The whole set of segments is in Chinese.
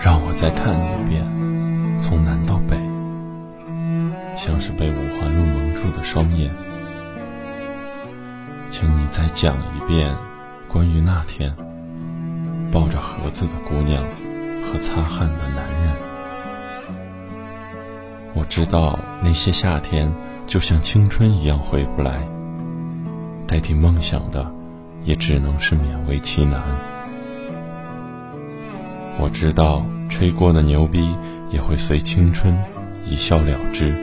让我再看你一遍，从南到北，像是被五环路蒙住的双眼。请你再讲一遍，关于那天抱着盒子的姑娘和擦汗的男人。我知道那些夏天就像青春一样回不来，代替梦想的也只能是勉为其难。我知道吹过的牛逼也会随青春一笑了之，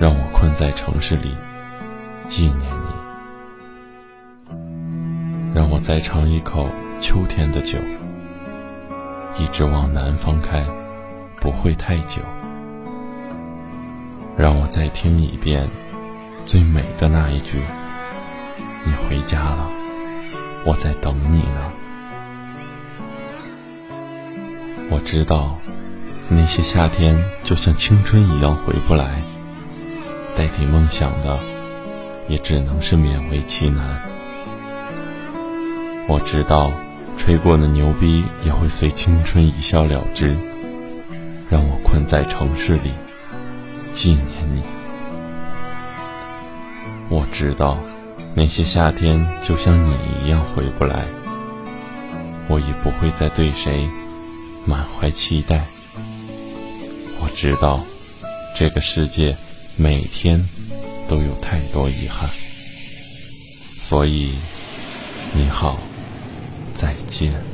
让我困在城市里纪念你，让我再尝一口秋天的酒，一直往南方开，不会太久。让我再听一遍最美的那一句：“你回家了，我在等你呢。”我知道，那些夏天就像青春一样回不来，代替梦想的也只能是勉为其难。我知道，吹过的牛逼也会随青春一笑了之，让我困在城市里纪念你。我知道，那些夏天就像你一样回不来，我已不会再对谁。满怀期待，我知道这个世界每天都有太多遗憾，所以你好，再见。